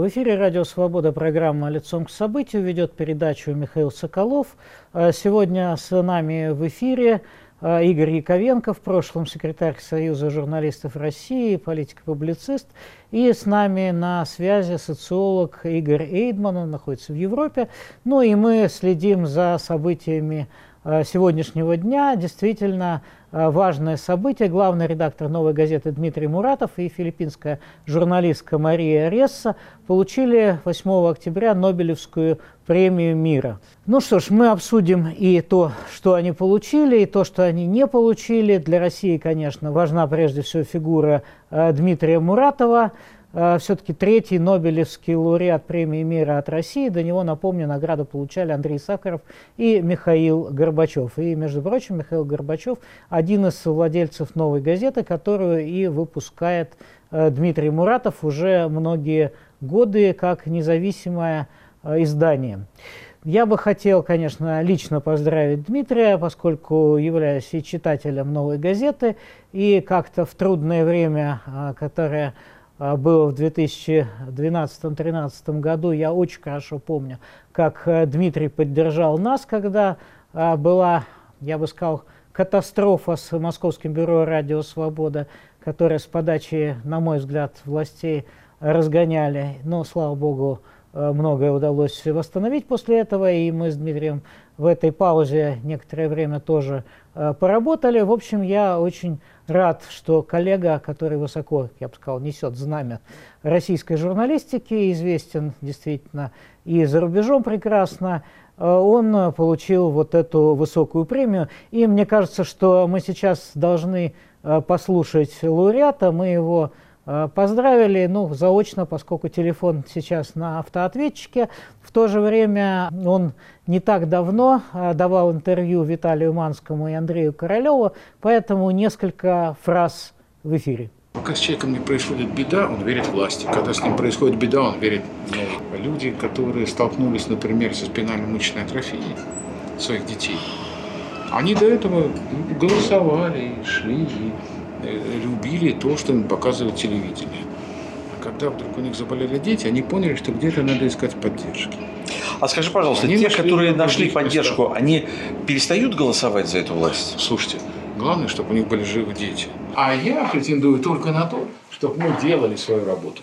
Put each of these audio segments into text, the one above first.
В эфире «Радио Свобода» программа «Лицом к событию» ведет передачу Михаил Соколов. А сегодня с нами в эфире а, Игорь Яковенко, в прошлом секретарь Союза журналистов России, политик-публицист. И с нами на связи социолог Игорь Эйдман, он находится в Европе. Ну и мы следим за событиями а, сегодняшнего дня. Действительно, важное событие. Главный редактор «Новой газеты» Дмитрий Муратов и филиппинская журналистка Мария Ресса получили 8 октября Нобелевскую премию мира. Ну что ж, мы обсудим и то, что они получили, и то, что они не получили. Для России, конечно, важна прежде всего фигура э, Дмитрия Муратова. Э, все-таки третий Нобелевский лауреат премии мира от России. До него, напомню, награду получали Андрей Сахаров и Михаил Горбачев. И, между прочим, Михаил Горбачев один из владельцев «Новой газеты», которую и выпускает э, Дмитрий Муратов уже многие годы как независимое э, издание. Я бы хотел, конечно, лично поздравить Дмитрия, поскольку являюсь и читателем «Новой газеты», и как-то в трудное время, которое а, было в 2012-2013 году, я очень хорошо помню, как э, Дмитрий поддержал нас, когда а, была, я бы сказал, катастрофа с Московским бюро «Радио Свобода», которая с подачи, на мой взгляд, властей разгоняли. Но, слава богу, многое удалось восстановить после этого, и мы с Дмитрием в этой паузе некоторое время тоже э, поработали. В общем, я очень рад, что коллега, который высоко, я бы сказал, несет знамя российской журналистики, известен действительно и за рубежом прекрасно, э, он получил вот эту высокую премию. И мне кажется, что мы сейчас должны э, послушать лауреата, мы его Э, поздравили, ну, заочно, поскольку телефон сейчас на автоответчике. В то же время он не так давно э, давал интервью Виталию Манскому и Андрею Королеву, поэтому несколько фраз в эфире. Пока с человеком не происходит беда, он верит власти. Когда с ним происходит беда, он верит ну, люди, которые столкнулись, например, со спинально-мычной атрофией своих детей. Они до этого голосовали, шли, Э, любили то, что им показывает телевидение. А когда вдруг у них заболели дети, они поняли, что где-то надо искать поддержки. А скажи, пожалуйста, они те, нашли которые нашли поддержку, местах. они перестают голосовать за эту власть? Слушайте, главное, чтобы у них были живы дети. А я претендую только на то, чтобы мы делали свою работу.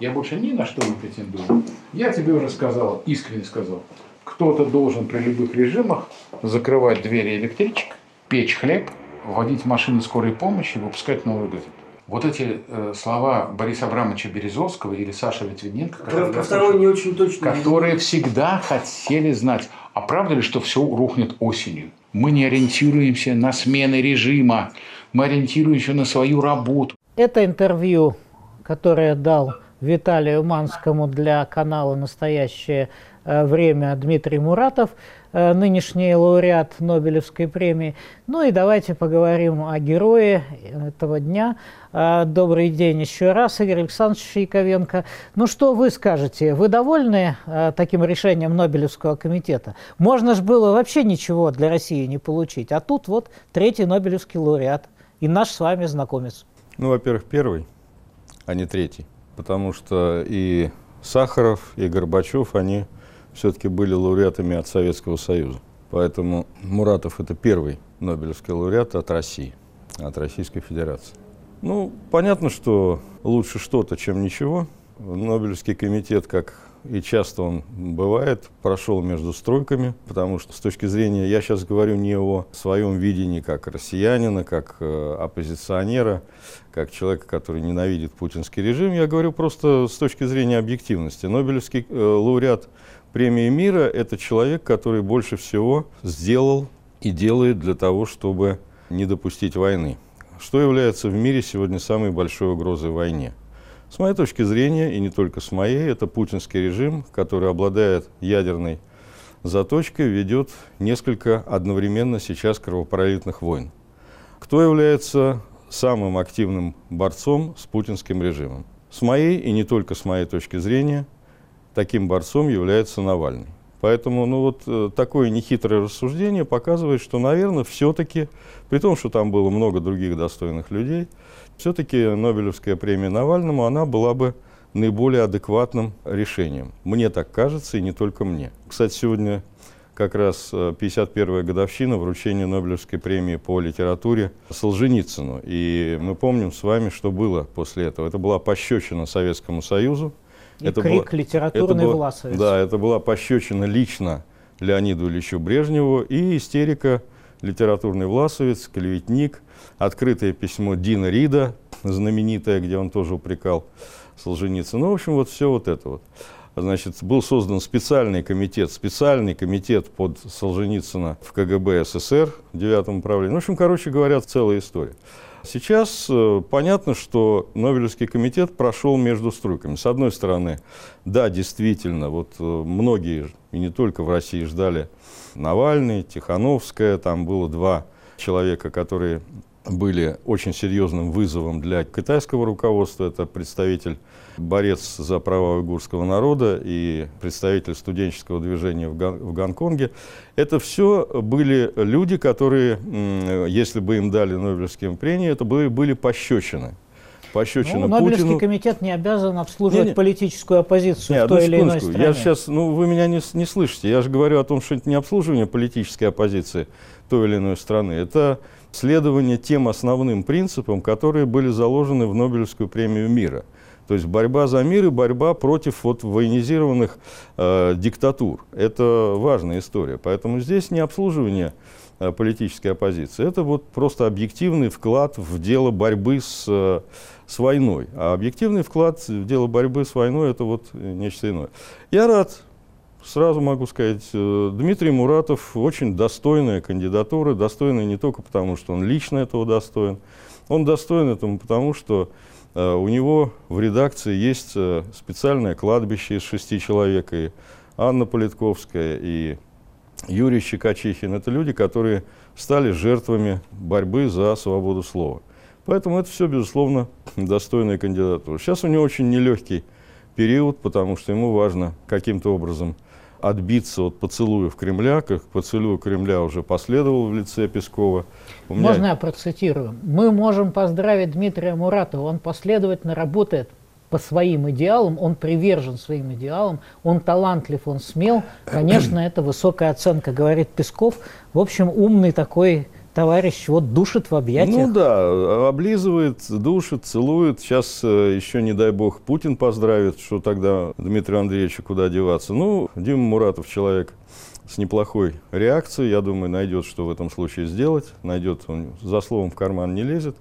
Я больше ни на что не претендую. Я тебе уже сказал, искренне сказал, кто-то должен при любых режимах закрывать двери электричек, печь хлеб – вводить машины скорой помощи и выпускать новую газету. Вот эти э, слова Бориса Абрамовича Березовского или Саши Литвиненко, Про, про второй не очень точно. Которые всегда хотели знать, а правда ли, что все рухнет осенью? Мы не ориентируемся на смены режима, мы ориентируемся на свою работу. Это интервью, которое дал Виталию Манскому для канала «Настоящее Э, время Дмитрий Муратов, нынешний лауреат Нобелевской премии. Ну и давайте поговорим о герое этого дня. Э, добрый день еще раз, Игорь Александрович Яковенко. Ну что вы скажете? Вы довольны таким решением Нобелевского комитета? Можно же было вообще ничего для России не получить. А тут вот третий Нобелевский лауреат и наш с вами знакомец. Ну, во-первых, первый, а не третий. Потому что и Сахаров, и Горбачев, они все-таки были лауреатами от Советского Союза. Поэтому Муратов это первый Нобелевский лауреат от России, от Российской Федерации. Ну, понятно, что лучше что-то, чем ничего. Нобелевский комитет, как и часто он бывает, прошел между стройками, потому что с точки зрения, я сейчас говорю не о своем видении как россиянина, как э, оппозиционера, как человека, который ненавидит путинский режим, я говорю просто с точки зрения объективности. Нобелевский э, лауреат премии мира – это человек, который больше всего сделал и делает для того, чтобы не допустить войны. Что является в мире сегодня самой большой угрозой войне? С моей точки зрения, и не только с моей, это путинский режим, который обладает ядерной заточкой, ведет несколько одновременно сейчас кровопролитных войн. Кто является самым активным борцом с путинским режимом? С моей и не только с моей точки зрения, таким борцом является Навальный. Поэтому ну вот э, такое нехитрое рассуждение показывает, что, наверное, все-таки, при том, что там было много других достойных людей, все-таки Нобелевская премия Навальному, она была бы наиболее адекватным решением. Мне так кажется, и не только мне. Кстати, сегодня как раз 51-я годовщина вручения Нобелевской премии по литературе Солженицыну. И мы помним с вами, что было после этого. Это была пощечина Советскому Союзу. И это крик была, это была, власовец. Да, это была пощечина лично Леониду Ильичу Брежневу и истерика литературный власовец, клеветник, открытое письмо Дина Рида, знаменитое, где он тоже упрекал Солженицына. Ну, в общем, вот все вот это вот. Значит, был создан специальный комитет, специальный комитет под Солженицына в КГБ СССР, девятом управлении. Ну, в общем, короче говоря, целая история. Сейчас э, понятно, что Нобелевский комитет прошел между струйками. С одной стороны, да, действительно, вот э, многие, и не только в России, ждали Навальный, Тихановская, там было два человека, которые были очень серьезным вызовом для китайского руководства. Это представитель, борец за права уйгурского народа и представитель студенческого движения в, Гон в Гонконге. Это все были люди, которые, если бы им дали Нобелевские премии, это были, были пощечины. Пощечина ну, Нобелевский Путину. комитет не обязан обслуживать не, не. политическую оппозицию не, в той или иной стране. Я сейчас, ну, вы меня не, не слышите. Я же говорю о том, что это не обслуживание политической оппозиции той или иной страны. Это следование тем основным принципам, которые были заложены в Нобелевскую премию мира. То есть борьба за мир и борьба против вот военизированных э, диктатур. Это важная история. Поэтому здесь не обслуживание э, политической оппозиции. Это вот просто объективный вклад в дело борьбы с, э, с войной. А объективный вклад в дело борьбы с войной – это вот нечто иное. Я рад сразу могу сказать, э, Дмитрий Муратов очень достойная кандидатура, достойная не только потому, что он лично этого достоин, он достоин этому потому, что э, у него в редакции есть э, специальное кладбище из шести человек, и Анна Политковская, и Юрий Щекочихин. Это люди, которые стали жертвами борьбы за свободу слова. Поэтому это все, безусловно, достойная кандидатура. Сейчас у него очень нелегкий период, потому что ему важно каким-то образом отбиться от поцелуев Кремля, как поцелуй Кремля уже последовал в лице Пескова. У меня... Можно я процитирую? Мы можем поздравить Дмитрия Муратова, он последовательно работает по своим идеалам, он привержен своим идеалам, он талантлив, он смел. Конечно, это высокая оценка, говорит Песков. В общем, умный такой товарищ вот душит в объятиях. Ну да, облизывает, душит, целует. Сейчас э, еще, не дай бог, Путин поздравит, что тогда Дмитрию Андреевичу куда деваться. Ну, Дима Муратов человек с неплохой реакцией. Я думаю, найдет, что в этом случае сделать. Найдет, он за словом в карман не лезет.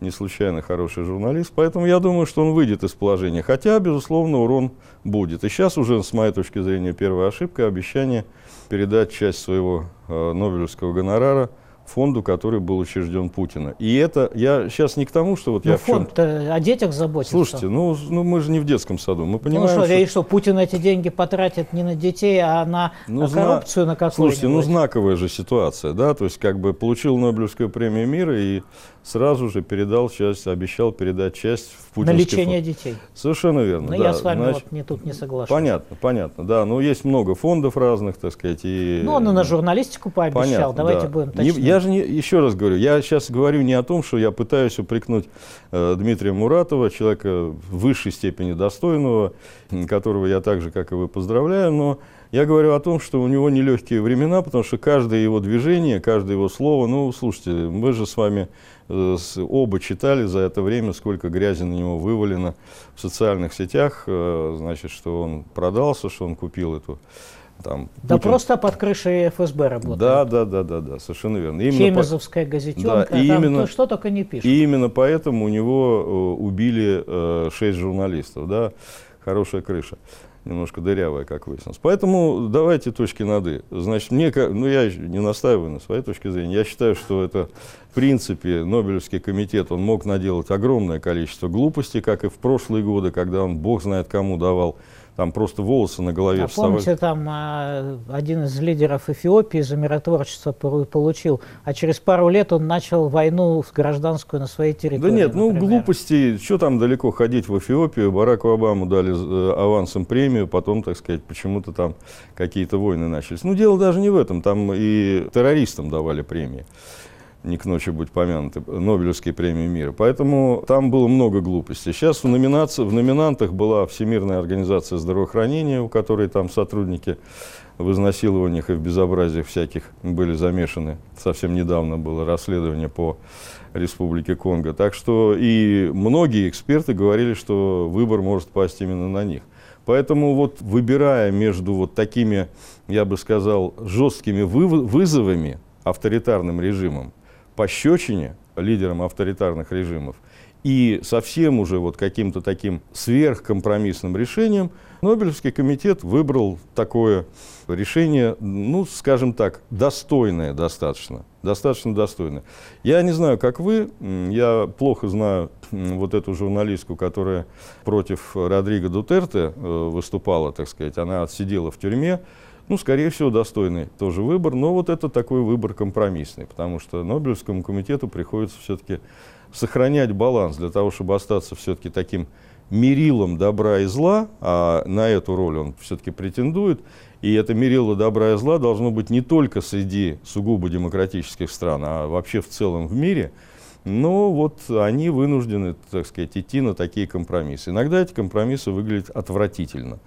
Не случайно хороший журналист. Поэтому я думаю, что он выйдет из положения. Хотя, безусловно, урон будет. И сейчас уже, с моей точки зрения, первая ошибка – обещание передать часть своего э, Нобелевского гонорара – фонду, который был учрежден Путина. И это, я сейчас не к тому, что вот Но я фонд в о детях заботится. Слушайте, ну, ну мы же не в детском саду, мы понимаем, ну, что, что... И что, Путин эти деньги потратит не на детей, а на ну, коррупцию зна... на какую-нибудь? Слушайте, ну знаковая же ситуация, да, то есть как бы получил Нобелевскую премию мира и сразу же передал часть, обещал передать часть в путинский На лечение фонд. детей. Совершенно верно. Но да. я с вами Значит, вот не, тут не соглашусь. Понятно, понятно, да. Но есть много фондов разных, так сказать. И, ну, он и на журналистику пообещал, понятно, давайте да. будем точнее. Я же, не, еще раз говорю, я сейчас говорю не о том, что я пытаюсь упрекнуть э, Дмитрия Муратова, человека в высшей степени достойного, которого я так же, как и вы, поздравляю, но я говорю о том, что у него нелегкие времена, потому что каждое его движение, каждое его слово, ну, слушайте, мы же с вами оба читали за это время, сколько грязи на него вывалено в социальных сетях, э, значит, что он продался, что он купил эту там, да Путин... просто под крышей ФСБ работает. Да, да, да, да, да, совершенно верно. Именно Чемизовская по... газетенка, да, и там именно... что только не пишут. И именно поэтому у него э, убили э, шесть журналистов, да, хорошая крыша немножко дырявая, как выяснилось. Поэтому давайте точки над «и». Значит, мне, ну я не настаиваю на своей точке зрения, я считаю, что это, в принципе, Нобелевский комитет, он мог наделать огромное количество глупостей, как и в прошлые годы, когда он, бог знает кому, давал там просто волосы на голове а вставали. Помните, там а, один из лидеров Эфиопии за миротворчество получил, а через пару лет он начал войну гражданскую на своей территории. Да нет, ну, например. ну глупости, что там далеко ходить в Эфиопию, Бараку Обаму дали э, авансом премию, потом, так сказать, почему-то там какие-то войны начались. Ну дело даже не в этом, там и террористам давали премии. Не к ночи будь помянуты, Нобелевской премии мира. Поэтому там было много глупостей. Сейчас в, номинации, в номинантах была Всемирная организация здравоохранения, у которой там сотрудники в изнасилованиях и в безобразиях всяких были замешаны. Совсем недавно было расследование по Республике Конго. Так что и многие эксперты говорили, что выбор может пасть именно на них. Поэтому вот выбирая между вот такими, я бы сказал, жесткими вызовами авторитарным режимом, пощечине лидерам авторитарных режимов и совсем уже вот каким-то таким сверхкомпромиссным решением Нобелевский комитет выбрал такое решение, ну, скажем так, достойное достаточно. Достаточно достойное. Я не знаю, как вы, я плохо знаю вот эту журналистку, которая против Родриго Дутерте э, выступала, так сказать, она отсидела в тюрьме. Ну, скорее всего, достойный тоже выбор, но вот это такой выбор компромиссный, потому что Нобелевскому комитету приходится все-таки сохранять баланс для того, чтобы остаться все-таки таким мерилом добра и зла, а на эту роль он все-таки претендует, и это мерило добра и зла должно быть не только среди сугубо демократических стран, а вообще в целом в мире, но вот они вынуждены, так сказать, идти на такие компромиссы. Иногда эти компромиссы выглядят отвратительно.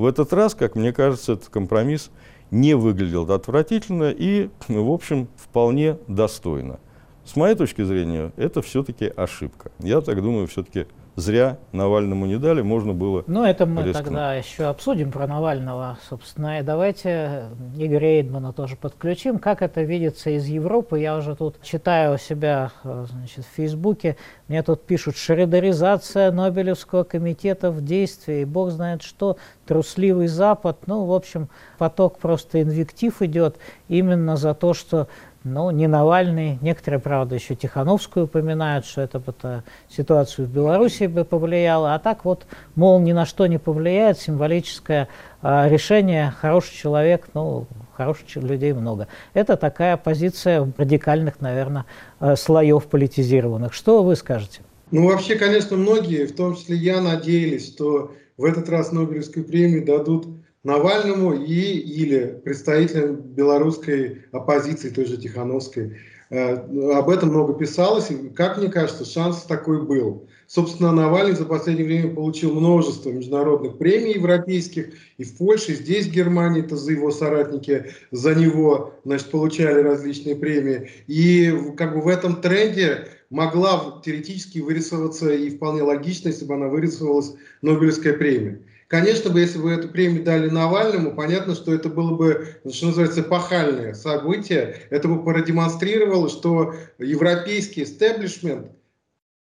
В этот раз, как мне кажется, этот компромисс не выглядел отвратительно и, в общем, вполне достойно. С моей точки зрения, это все-таки ошибка. Я так думаю, все-таки зря Навальному не дали, можно было Ну, это мы рискнуть. тогда еще обсудим про Навального, собственно. И давайте Игоря Эйдмана тоже подключим. Как это видится из Европы? Я уже тут читаю у себя значит, в Фейсбуке. Мне тут пишут «Шредеризация Нобелевского комитета в действии». Бог знает что, трусливый Запад. Ну, в общем, поток просто инвектив идет именно за то, что ну, не Навальный. Некоторые, правда, еще Тихановскую упоминают, что это бы -то ситуацию в Беларуси бы повлияло. А так вот, мол, ни на что не повлияет, символическое э, решение, хороший человек, ну, хороших людей много. Это такая позиция радикальных, наверное, э, слоев политизированных. Что вы скажете? Ну, вообще, конечно, многие, в том числе я, надеялись, что в этот раз Нобелевскую премию дадут Навальному и или представителям белорусской оппозиции, той же Тихановской. Э, об этом много писалось, и, как мне кажется, шанс такой был. Собственно, Навальный за последнее время получил множество международных премий европейских, и в Польше, и здесь, в Германии, это за его соратники, за него, значит, получали различные премии. И как бы в этом тренде могла теоретически вырисовываться, и вполне логично, если бы она вырисовывалась, Нобелевская премия. Конечно бы, если бы эту премию дали Навальному, понятно, что это было бы, что называется, эпохальное событие. Это бы продемонстрировало, что европейский истеблишмент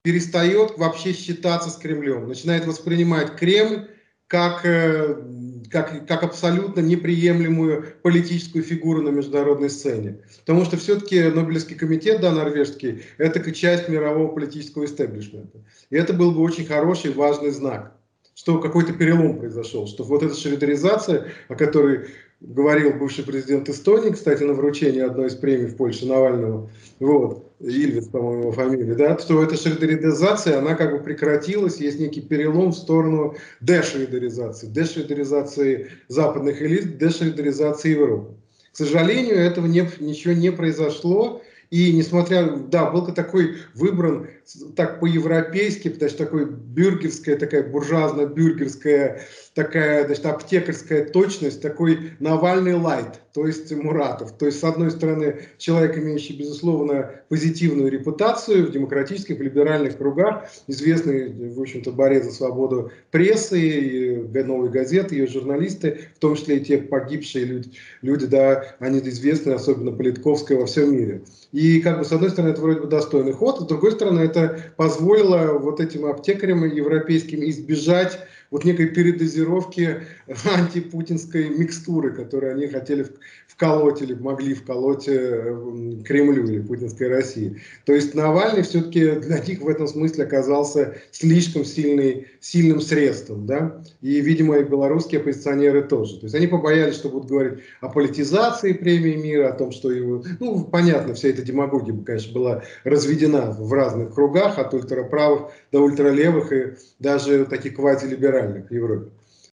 перестает вообще считаться с Кремлем, начинает воспринимать Кремль как, э, как, как абсолютно неприемлемую политическую фигуру на международной сцене. Потому что все-таки Нобелевский комитет, да, норвежский, это часть мирового политического истеблишмента. И это был бы очень хороший, важный знак что какой-то перелом произошел, что вот эта шредеризация, о которой говорил бывший президент Эстонии, кстати, на вручении одной из премий в Польше Навального, вот, Ильвис, по-моему, его фамилия, да, что эта шредеризация, она как бы прекратилась, есть некий перелом в сторону дешредеризации, дешредеризации западных элит, дешредеризации Европы. К сожалению, этого не, ничего не произошло, и несмотря, да, был такой выбран так по-европейски, потому что такой бюргерская, такая буржуазно-бюргерская, такая, значит, аптекарская точность, такой Навальный лайт, то есть Муратов. То есть, с одной стороны, человек, имеющий, безусловно, позитивную репутацию в демократических, либеральных кругах, известный, в общем-то, борец за свободу прессы, и новой газеты, ее журналисты, в том числе и те погибшие люди, люди да, они известны, особенно Политковская во всем мире. И, как бы, с одной стороны, это вроде бы достойный ход, с другой стороны, это позволило вот этим аптекарям европейским избежать вот некой передозировки антипутинской микстуры, которую они хотели вколоть или могли вколоть э, Кремлю или путинской России. То есть Навальный все-таки для них в этом смысле оказался слишком сильный, сильным средством. Да? И, видимо, и белорусские оппозиционеры тоже. То есть они побоялись, что будут говорить о политизации премии мира, о том, что его... Ну, понятно, вся эта демагогия, конечно, была разведена в разных кругах, от ультраправых до ультралевых и даже таких квазилиберальных в Европе.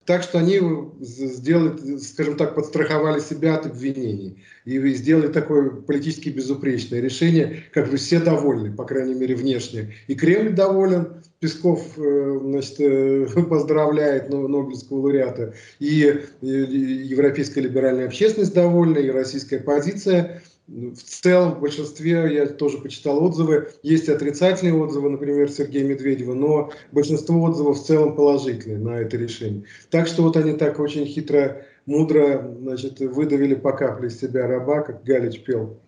Так что они сделали, скажем так, подстраховали себя от обвинений и сделали такое политически безупречное решение, как бы все довольны, по крайней мере, внешне. И Кремль доволен, Песков э, значит, э, поздравляет Нобелевского лауреата, и европейская либеральная общественность довольна, и российская позиция в целом, в большинстве, я тоже почитал отзывы, есть отрицательные отзывы, например, Сергея Медведева, но большинство отзывов в целом положительные на это решение. Так что вот они так очень хитро, мудро значит, выдавили по капле из себя раба, как Галич пел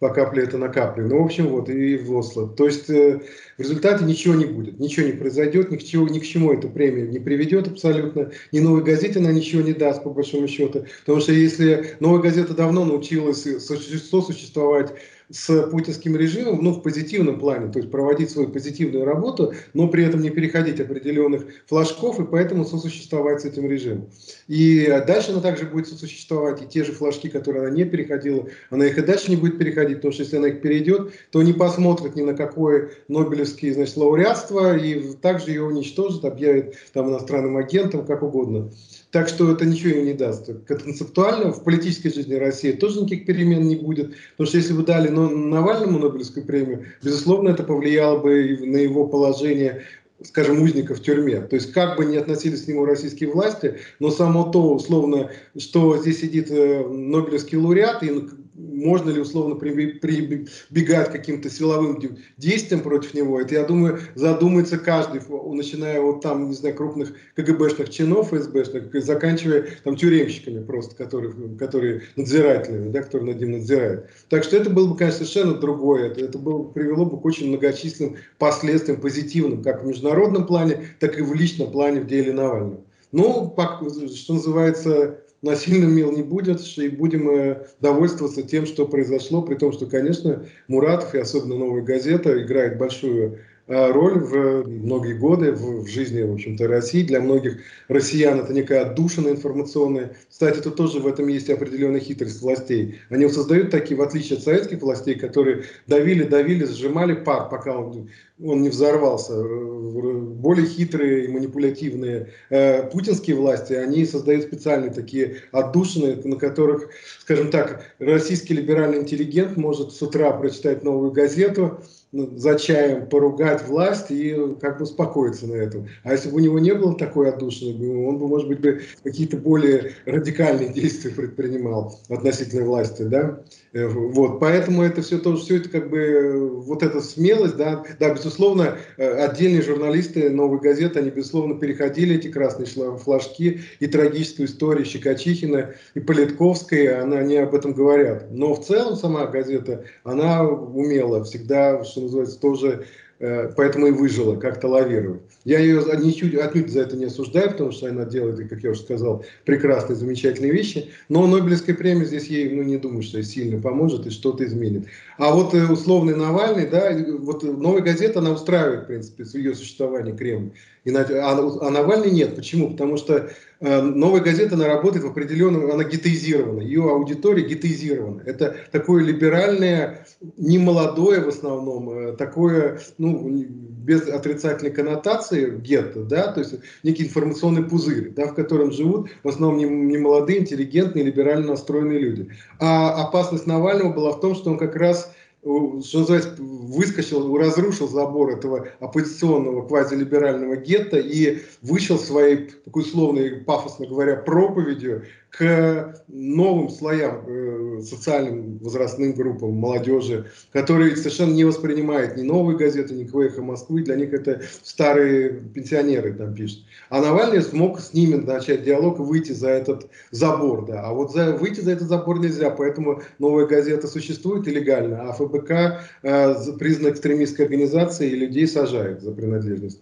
по капле это накапливаем. Ну, в общем, вот, и в Осло. То есть э, в результате ничего не будет, ничего не произойдет, ни к, чему, ни к чему эта премия не приведет абсолютно. Ни новой газете она ничего не даст, по большому счету. Потому что если новая газета давно научилась сосуществовать с путинским режимом, ну, в позитивном плане, то есть проводить свою позитивную работу, но при этом не переходить определенных флажков, и поэтому сосуществовать с этим режимом. И дальше она также будет сосуществовать, и те же флажки, которые она не переходила, она их и дальше не будет переходить, потому что если она их перейдет, то не посмотрит ни на какое Нобелевское, значит, лауреатство, и также ее уничтожит, объявит там иностранным агентом, как угодно. Так что это ничего им не даст. Концептуально в политической жизни России тоже никаких перемен не будет. Потому что если бы дали Навальному Нобелевскую премию, безусловно, это повлияло бы на его положение скажем, узника в тюрьме. То есть как бы ни относились к нему российские власти, но само то, условно, что здесь сидит э, Нобелевский лауреат, и можно ли условно прибегать к каким-то силовым действиям против него, это, я думаю, задумается каждый, начиная от там, не знаю, крупных КГБшных чинов, ФСБшных, заканчивая там тюремщиками просто, которые, которые надзирателями, да, которые над ним надзирают. Так что это было бы, конечно, совершенно другое. Это, это было, привело бы к очень многочисленным последствиям позитивным, как в международном плане, так и в личном плане в деле Навального. Ну, что называется, насильным мил не будет, и будем э, довольствоваться тем, что произошло, при том, что, конечно, Муратов и особенно «Новая газета» играет большую роль в многие годы в, в жизни, в общем-то, России. Для многих россиян это некая отдушина информационная. Кстати, это тоже в этом есть определенная хитрость властей. Они создают такие, в отличие от советских властей, которые давили, давили, сжимали пар, пока он он не взорвался. Более хитрые и манипулятивные э, путинские власти, они создают специальные такие отдушины, на которых, скажем так, российский либеральный интеллигент может с утра прочитать новую газету, за чаем поругать власть и как бы успокоиться на этом. А если бы у него не было такой отдушины, он бы, может быть, бы какие-то более радикальные действия предпринимал относительно власти, да. Э, вот, поэтому это все тоже, все это как бы, вот эта смелость, да, да, безусловно, э, отдельные журналисты «Новой газеты», они, безусловно, переходили эти красные флажки и трагическую историю Щекочихина и Политковской, она, они об этом говорят. Но в целом сама газета, она умела всегда, что называется, тоже поэтому и выжила, как-то лавировать. Я ее ничуть, отнюдь за это не осуждаю, потому что она делает, как я уже сказал, прекрасные, замечательные вещи, но Нобелевская премия здесь ей, ну, не думаю, что сильно поможет и что-то изменит. А вот э, условный Навальный, да, вот новая газета, она устраивает, в принципе, ее существование Кремль. И, а, а Навальный нет. Почему? Потому что э, новая газета, она работает в определенном, она гетоизирована, ее аудитория гетоизирована. Это такое либеральное, не молодое в основном, э, такое, ну, без отрицательной коннотации гетто, да, то есть некий информационный пузырь, да, в котором живут в основном не, не молодые, интеллигентные, либерально настроенные люди. А опасность Навального была в том, что он как раз что называется, выскочил, разрушил забор этого оппозиционного квазилиберального гетто и вышел своей, такой условной, пафосно говоря, проповедью к новым слоям, э, социальным возрастным группам, молодежи, которые совершенно не воспринимают ни новые газеты, ни КВХ Москвы, для них это старые пенсионеры там пишут. А Навальный смог с ними начать диалог и выйти за этот забор, да. А вот за, выйти за этот забор нельзя, поэтому новая газета существует легально, а ФБК э, признан экстремистской организацией и людей сажают за принадлежность.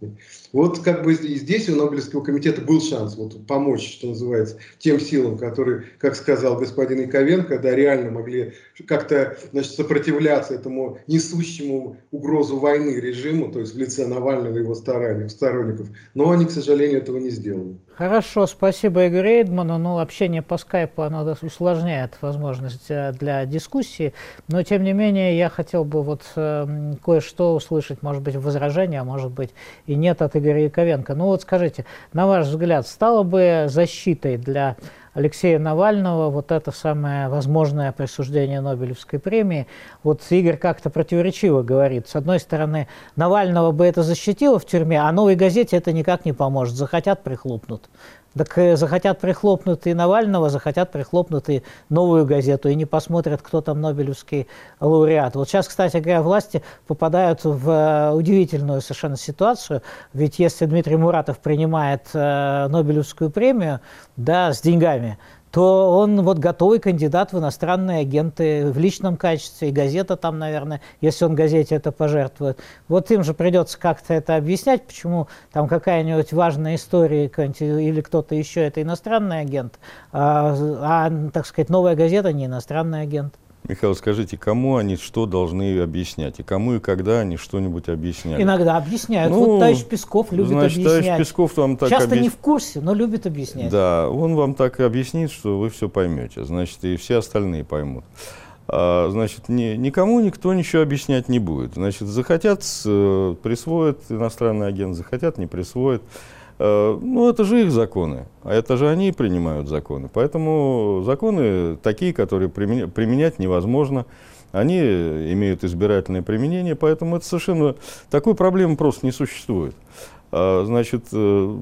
Вот как бы здесь у Нобелевского комитета был шанс вот, помочь, что называется, тем силам, которые, как сказал господин Яковенко, да, реально могли как-то значит, сопротивляться этому несущему угрозу войны режиму, то есть в лице Навального и его сторонников. Но они, к сожалению, этого не сделали. Хорошо, спасибо Игорю Эйдману. Ну, общение по скайпу, оно усложняет возможность э, для дискуссии, но, тем не менее, я хотел бы вот э, кое-что услышать, может быть, возражение, а может быть и нет от Игоря Яковенко. Ну вот скажите, на ваш взгляд, стало бы защитой для Алексея Навального, вот это самое возможное присуждение Нобелевской премии. Вот Игорь как-то противоречиво говорит. С одной стороны, Навального бы это защитило в тюрьме, а новой газете это никак не поможет. Захотят, прихлопнут. Так э, захотят прихлопнуть и Навального, захотят прихлопнуть и новую газету, и не посмотрят, кто там Нобелевский лауреат. Вот сейчас, кстати говоря, власти попадают в э, удивительную совершенно ситуацию, ведь если Дмитрий Муратов принимает э, Нобелевскую премию, да, с деньгами, то он вот готовый кандидат в иностранные агенты в личном качестве, и газета там, наверное, если он газете это пожертвует. Вот им же придется как-то это объяснять, почему там какая-нибудь важная история или кто-то еще это иностранный агент, а, а, так сказать, новая газета не иностранный агент. Михаил, скажите, кому они что должны объяснять? И кому и когда они что-нибудь объясняют? Иногда объясняют. Ну, вот товарищ Песков любит значит, объяснять. Товарищ Песков вам так Часто объяс... не в курсе, но любит объяснять. Да, он вам так объяснит, что вы все поймете. Значит, и все остальные поймут. А, значит, ни, никому никто ничего объяснять не будет. Значит, захотят, э, присвоят иностранный агент, захотят, не присвоят. Э, ну, это же их законы, а это же они принимают законы. Поэтому законы такие, которые применять невозможно, они имеют избирательное применение, поэтому это совершенно... Такой проблемы просто не существует. А, значит, э,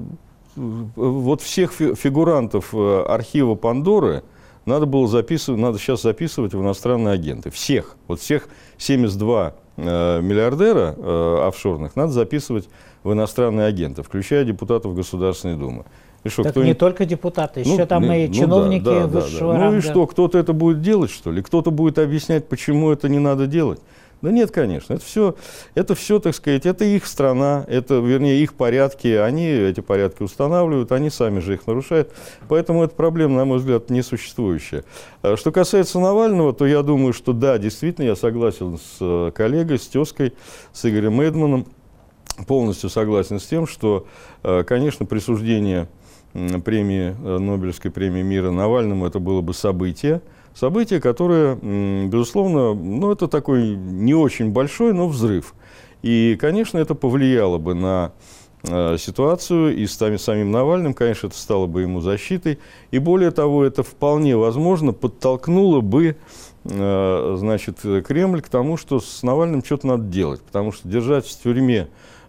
вот всех фигурантов э, архива Пандоры надо было записывать, надо сейчас записывать в иностранные агенты. Всех, вот всех 72 миллиардера офшорных надо записывать в иностранные агенты, включая депутатов Государственной Думы. И что, так не только депутаты, еще ну, там ну, и чиновники да, да, высшего да, да. Ну и что, кто-то это будет делать, что ли? Кто-то будет объяснять, почему это не надо делать? Да нет, конечно. Это все, это все, так сказать, это их страна, это, вернее, их порядки. Они эти порядки устанавливают, они сами же их нарушают. Поэтому эта проблема, на мой взгляд, несуществующая. А что касается Навального, то я думаю, что да, действительно, я согласен с э, коллегой, с тезкой, с Игорем Эдманом полностью согласен с тем, что, э, конечно, присуждение премии, э, Нобелевской премии мира Навальному, это было бы событие, событие, которое, безусловно, ну, это такой не очень большой, но взрыв. И, конечно, это повлияло бы на э, ситуацию, и с самим Навальным, конечно, это стало бы ему защитой. И более того, это вполне возможно подтолкнуло бы значит, Кремль к тому, что с Навальным что-то надо делать, потому что держать в тюрьме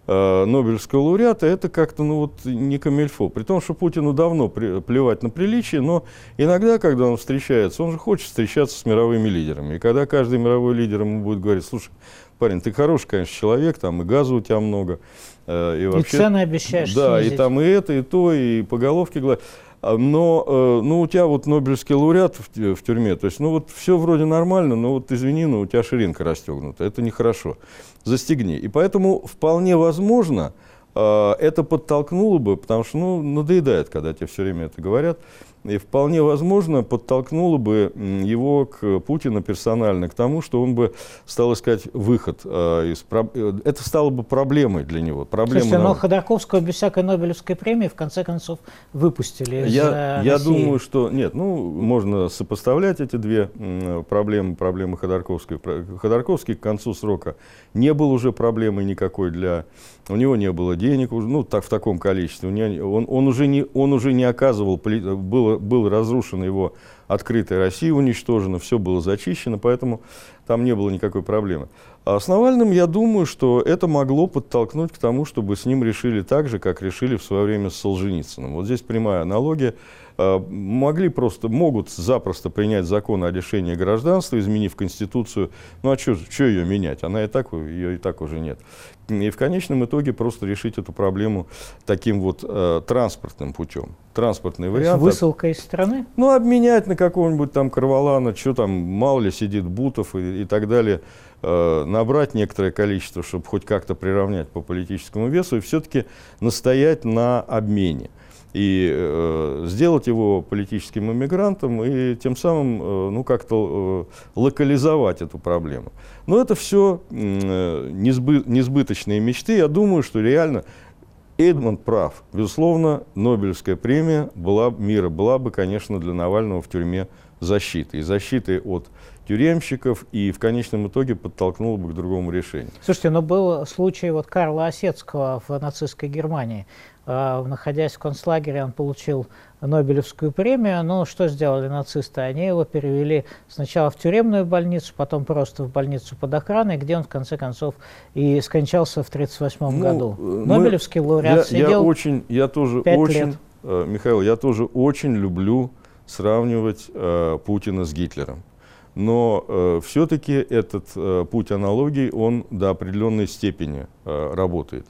э, Нобелевского лауреата, это как-то ну, вот, не камельфо. При том, что Путину давно при, плевать на приличие, но иногда, когда он встречается, он же хочет встречаться с мировыми лидерами. И когда каждый мировой лидер ему будет говорить, слушай, парень, ты хороший, конечно, человек, там и газа у тебя много. Э, и, вообще, и цены обещаешь Да, снизить. и там и это, и то, и по головке гладить. А, но э, ну, у тебя вот Нобелевский лауреат в, тюрьме, то есть, ну вот все вроде нормально, но вот извини, но у тебя ширинка расстегнута, это нехорошо, застегни. И поэтому вполне возможно, э, это подтолкнуло бы, потому что ну, надоедает, когда тебе все время это говорят, и вполне возможно подтолкнуло бы его к Путину персонально, к тому, что он бы стал искать выход э, из... Э, это стало бы проблемой для него. Проблемой Слушайте, но Ходорковского без всякой Нобелевской премии в конце концов выпустили из Я, я думаю, что... Нет, ну, можно сопоставлять эти две проблемы, проблемы Ходорковской. Ходорковский к концу срока не был уже проблемой никакой для... У него не было денег, ну, так, в таком количестве. Он, он, уже, не, он уже не оказывал... Было было, было разрушено его открытая Россия, уничтожена, все было зачищено, поэтому там не было никакой проблемы. А с Навальным, я думаю, что это могло подтолкнуть к тому, чтобы с ним решили так же, как решили в свое время с Солженицыным. Вот здесь прямая аналогия. А, могли просто, могут запросто принять закон о лишении гражданства, изменив Конституцию. Ну а что ее менять? Она и так, ее и так уже нет. И в конечном итоге просто решить эту проблему таким вот э, транспортным путем. Транспортный вариант. Высылка из страны? Ну, обменять на какого-нибудь там Карвалана, что там, мало ли сидит Бутов и, и так далее. Э, набрать некоторое количество, чтобы хоть как-то приравнять по политическому весу, и все-таки настоять на обмене и э, сделать его политическим иммигрантом и тем самым э, ну, как-то э, локализовать эту проблему. Но это все э, несбы, несбыточные мечты. Я думаю, что реально Эдмонд прав. Безусловно, Нобелевская премия была, мира была бы, конечно, для Навального в тюрьме защитой. И защитой от тюремщиков, и в конечном итоге подтолкнуло бы к другому решению. Слушайте, но был случай вот Карла Осетского в нацистской Германии. А, находясь в концлагере, он получил Нобелевскую премию. Но что сделали нацисты? Они его перевели сначала в тюремную больницу, потом просто в больницу под охраной, где он в конце концов и скончался в 1938 ну, году. Мы, Нобелевский лауреат я, сидел я очень, я тоже очень, лет. Э, Михаил, я тоже очень люблю сравнивать э, Путина с Гитлером. Но э, все-таки этот э, путь аналогии, он до определенной степени э, работает.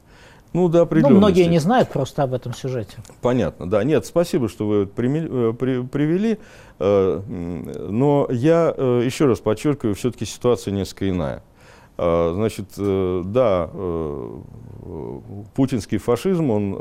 Ну, до определенной ну, многие не знают просто об этом сюжете. Понятно, да. Нет, спасибо, что вы э, привели. Э, но я э, еще раз подчеркиваю, все-таки ситуация несколько иная. Значит, да, путинский фашизм, он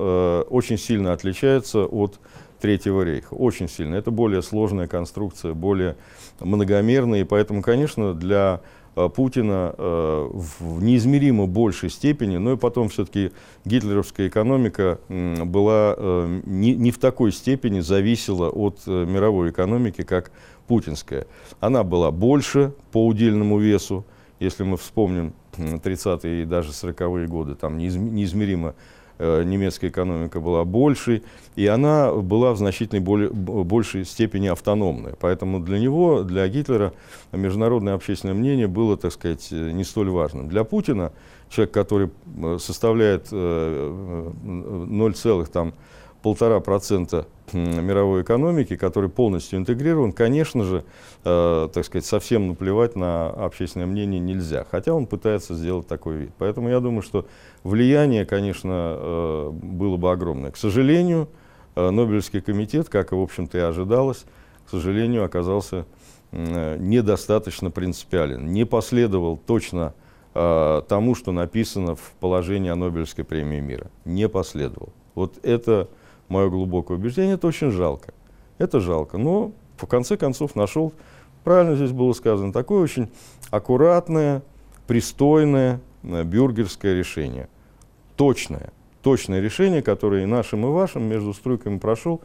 очень сильно отличается от Третьего рейха. Очень сильно. Это более сложная конструкция, более многомерная. И поэтому, конечно, для Путина э, в неизмеримо большей степени, но и потом все-таки гитлеровская экономика была э, не, не в такой степени зависела от мировой экономики, как путинская. Она была больше по удельному весу, если мы вспомним 30-е и даже 40-е годы, там неизмеримо Э, немецкая экономика была больше, и она была в значительной более, большей степени автономной. Поэтому для него, для Гитлера, международное общественное мнение было, так сказать, не столь важным. Для Путина, человек, который э, составляет 0, мировой экономики, который полностью интегрирован, конечно же, э, так сказать, совсем наплевать на общественное мнение нельзя. Хотя он пытается сделать такой вид. Поэтому я думаю, что влияние, конечно, э, было бы огромное. К сожалению, э, Нобелевский комитет, как, в общем-то, и ожидалось, к сожалению, оказался э, недостаточно принципиален, не последовал точно э, тому, что написано в положении о Нобелевской премии мира. Не последовал. Вот это мое глубокое убеждение, это очень жалко. Это жалко. Но в конце концов нашел, правильно здесь было сказано, такое очень аккуратное, пристойное э, бюргерское решение. Точное. Точное решение, которое и нашим, и вашим между струйками прошел.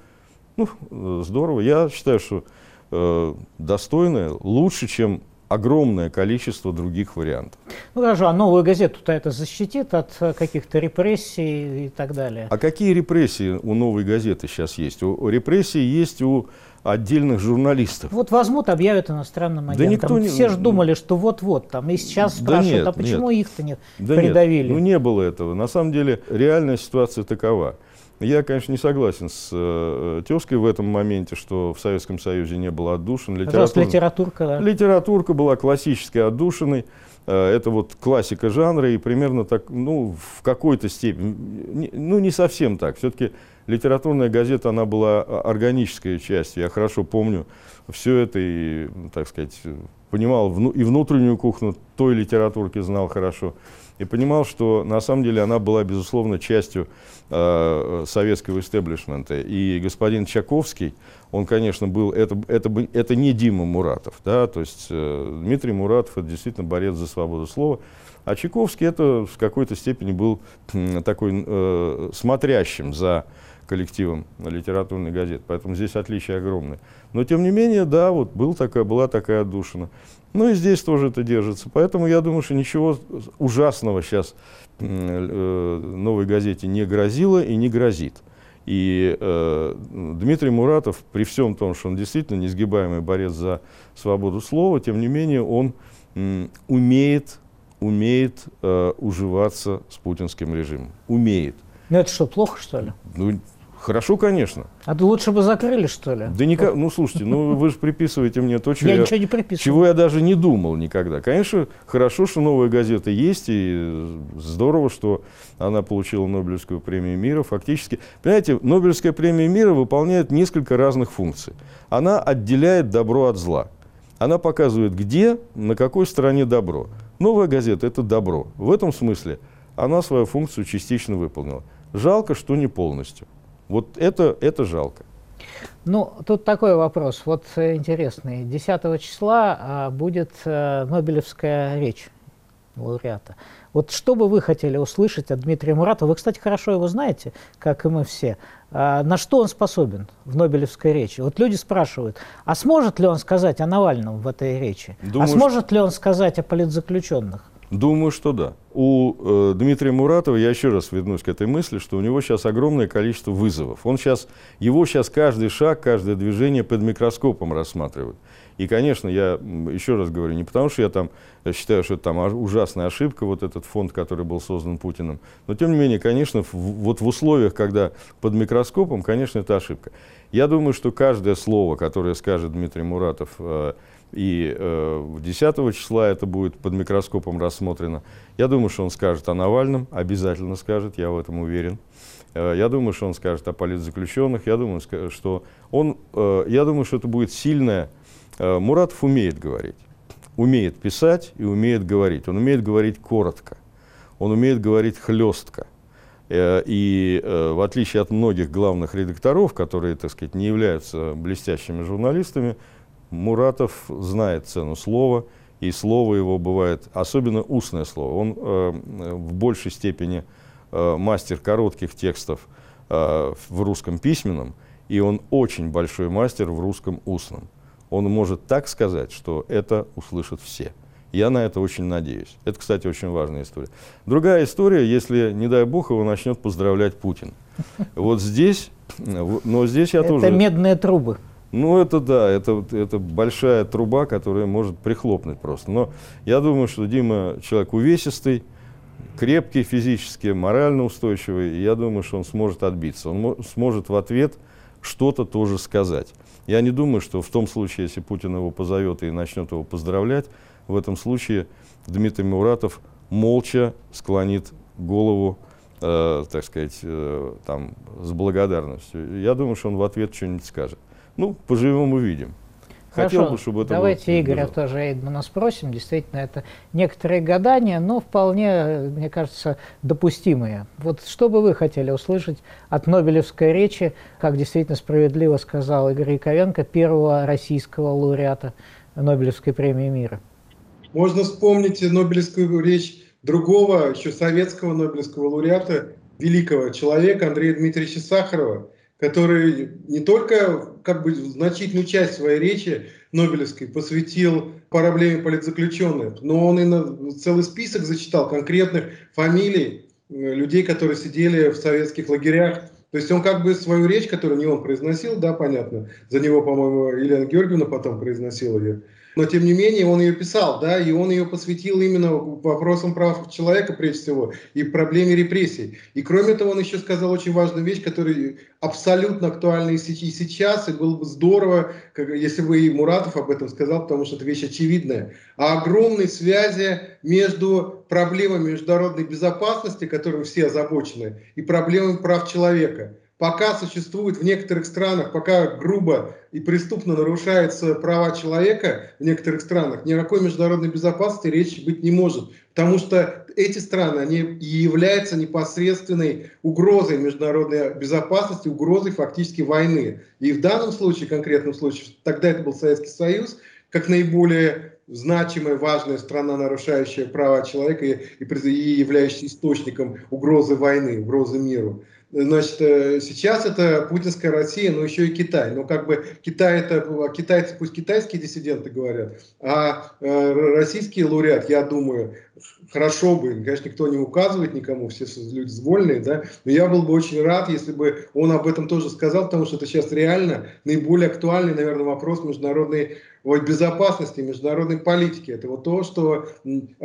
Ну, э, здорово. Я считаю, что э, достойное, лучше, чем огромное количество других вариантов. Ну хорошо, а новую газету-то это защитит от э, каких-то репрессий и так далее? А какие репрессии у новой газеты сейчас есть? У, репрессии есть у отдельных журналистов. Вот возьмут, объявят иностранным агентом. Да никто не... Все же думали, что вот-вот там. И сейчас да спрашивают, нет, а почему их-то не да придавили? Нет, ну не было этого. На самом деле реальная ситуация такова. Я, конечно, не согласен с э, тезкой в этом моменте, что в Советском Союзе не было отдушин. Литератур... литературка, да. Литературка была классической отдушиной. Э, это вот классика жанра, и примерно так, ну, в какой-то степени, не, ну, не совсем так. Все-таки литературная газета, она была органической частью. Я хорошо помню все это и, так сказать, понимал вну, и внутреннюю кухню той литературки знал хорошо и понимал, что на самом деле она была, безусловно, частью э, советского истеблишмента. И господин Чаковский, он, конечно, был, это, это, это не Дима Муратов, да, то есть э, Дмитрий Муратов это действительно борец за свободу слова, а Чайковский это в какой-то степени был такой э, смотрящим за коллективом литературной газеты, поэтому здесь отличие огромное. Но тем не менее, да, вот был такая, была такая отдушина. Ну и здесь тоже это держится. Поэтому я думаю, что ничего ужасного сейчас э, новой газете не грозило и не грозит. И э, Дмитрий Муратов, при всем том, что он действительно несгибаемый борец за свободу слова, тем не менее он э, умеет, умеет э, уживаться с путинским режимом. Умеет. Ну это что, плохо, что ли? Ну, Хорошо, конечно. А то лучше бы закрыли, что ли? Да никак, ну слушайте, ну вы же приписываете мне то, чего я, я ничего не приписываю. чего я даже не думал никогда. Конечно, хорошо, что новая газета есть, и здорово, что она получила Нобелевскую премию мира. Фактически, понимаете, Нобелевская премия мира выполняет несколько разных функций. Она отделяет добро от зла. Она показывает, где, на какой стороне добро. Новая газета – это добро. В этом смысле она свою функцию частично выполнила. Жалко, что не полностью. Вот это, это жалко. Ну, тут такой вопрос, вот э, интересный. 10 числа а, будет а, Нобелевская речь лауреата. Вот что бы вы хотели услышать от Дмитрия Муратова? Вы, кстати, хорошо его знаете, как и мы все. А на что он способен в Нобелевской речи? Вот люди спрашивают, а сможет ли он сказать о Навальном в этой речи? Думаю, а сможет ли он сказать о политзаключенных? Думаю, что да. У э, Дмитрия Муратова, я еще раз вернусь к этой мысли, что у него сейчас огромное количество вызовов. Он сейчас, его сейчас каждый шаг, каждое движение под микроскопом рассматривают. И, конечно, я еще раз говорю, не потому что я там считаю, что это там ужасная ошибка, вот этот фонд, который был создан Путиным, но, тем не менее, конечно, в, вот в условиях, когда под микроскопом, конечно, это ошибка. Я думаю, что каждое слово, которое скажет Дмитрий Муратов, э, и э, 10 числа это будет под микроскопом рассмотрено. Я думаю, что он скажет о Навальном, обязательно скажет, я в этом уверен. Э, я думаю, что он скажет о политзаключенных. Я думаю, что он, э, я думаю, что это будет сильное. Э, Муратов умеет говорить, умеет писать и умеет говорить. Он умеет говорить коротко, он умеет говорить хлестко. Э, и э, в отличие от многих главных редакторов, которые, так сказать, не являются блестящими журналистами, Муратов знает цену слова, и слово его бывает, особенно устное слово. Он э, в большей степени э, мастер коротких текстов э, в русском письменном, и он очень большой мастер в русском устном. Он может так сказать, что это услышат все. Я на это очень надеюсь. Это, кстати, очень важная история. Другая история, если, не дай бог, его начнет поздравлять Путин. Вот здесь, но здесь я тоже... Это медные трубы. Ну, это да, это, это большая труба, которая может прихлопнуть просто. Но я думаю, что Дима человек увесистый, крепкий физически, морально устойчивый, и я думаю, что он сможет отбиться. Он сможет в ответ что-то тоже сказать. Я не думаю, что в том случае, если Путин его позовет и начнет его поздравлять, в этом случае Дмитрий Муратов молча склонит голову, э, так сказать, э, там, с благодарностью. Я думаю, что он в ответ что-нибудь скажет. Ну, поживем увидим. Хорошо, Хотел бы, чтобы это давайте было... Игоря тоже Эйдмана спросим. Действительно, это некоторые гадания, но вполне, мне кажется, допустимые. Вот что бы вы хотели услышать от Нобелевской речи, как действительно справедливо сказал Игорь Яковенко, первого российского лауреата Нобелевской премии мира? Можно вспомнить Нобелевскую речь другого, еще советского Нобелевского лауреата, великого человека Андрея Дмитриевича Сахарова, который не только как бы значительную часть своей речи Нобелевской посвятил проблеме политзаключенных, но он и на целый список зачитал конкретных фамилий э, людей, которые сидели в советских лагерях. То есть он как бы свою речь, которую не он произносил, да, понятно, за него, по-моему, Елена Георгиевна потом произносила ее, но тем не менее он ее писал, да, и он ее посвятил именно вопросам прав человека прежде всего и проблеме репрессий. И кроме того, он еще сказал очень важную вещь, которая абсолютно актуальна и сейчас, и было бы здорово, если бы и Муратов об этом сказал, потому что это вещь очевидная, о огромной связи между проблемами международной безопасности, которыми все озабочены, и проблемами прав человека пока существует в некоторых странах, пока грубо и преступно нарушаются права человека в некоторых странах, никакой международной безопасности речи быть не может. Потому что эти страны, они и являются непосредственной угрозой международной безопасности, угрозой фактически войны. И в данном случае, конкретном случае, тогда это был Советский Союз, как наиболее значимая, важная страна, нарушающая права человека и, и, и являющаяся источником угрозы войны, угрозы миру. Значит, э, сейчас это путинская Россия, но еще и Китай. Но как бы Китай это, китайцы пусть китайские диссиденты говорят, а э, российский лауреат, я думаю, хорошо бы, конечно, никто не указывает никому, все люди вольные, да, но я был бы очень рад, если бы он об этом тоже сказал, потому что это сейчас реально наиболее актуальный, наверное, вопрос международной вот безопасности, международной политики. Это вот то, что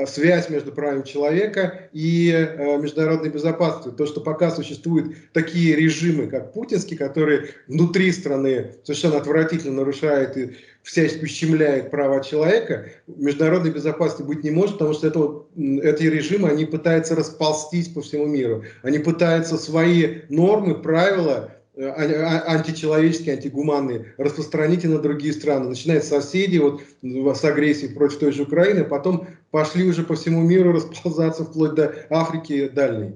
связь между правами человека и э, международной безопасностью. То, что пока существуют такие режимы, как путинский, которые внутри страны совершенно отвратительно нарушают и всячески ущемляет права человека, международной безопасности быть не может, потому что это эти режимы, они пытаются расползтись по всему миру. Они пытаются свои нормы, правила Э, а, а, античеловеческие, антигуманные, распространить и на другие страны. Начиная с соседей, вот с агрессии против той же Украины, а потом пошли уже по всему миру расползаться вплоть до Африки дальней.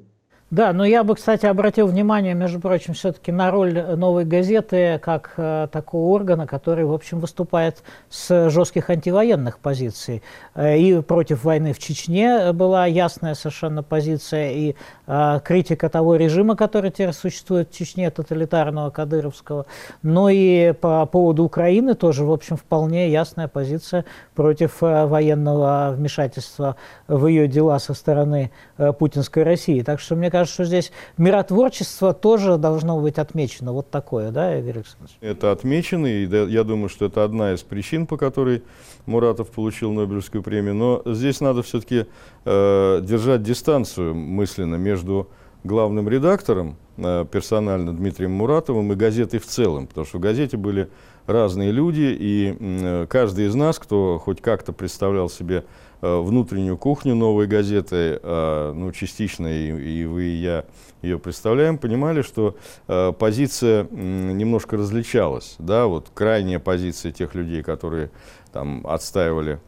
Да, но я бы, кстати, обратил внимание, между прочим, все-таки на роль новой газеты как э, такого органа, который, в общем, выступает с жестких антивоенных позиций. Э, и против войны в Чечне была ясная совершенно позиция, и э, критика того режима, который теперь существует в Чечне, тоталитарного, кадыровского. Но и по поводу Украины тоже, в общем, вполне ясная позиция против э, военного вмешательства в ее дела со стороны э, путинской России. Так что мне кажется, кажется, что здесь миротворчество тоже должно быть отмечено. Вот такое, да, Игорь Александрович? Это отмечено, и я думаю, что это одна из причин, по которой Муратов получил Нобелевскую премию. Но здесь надо все-таки э, держать дистанцию мысленно между главным редактором э, персонально Дмитрием Муратовым и газетой в целом, потому что в газете были разные люди, и э, каждый из нас, кто хоть как-то представлял себе внутреннюю кухню новой газеты, э, ну, частично и, и вы, и я ее представляем, понимали, что э, позиция немножко различалась. Да? Вот крайняя позиция тех людей, которые там отстаивали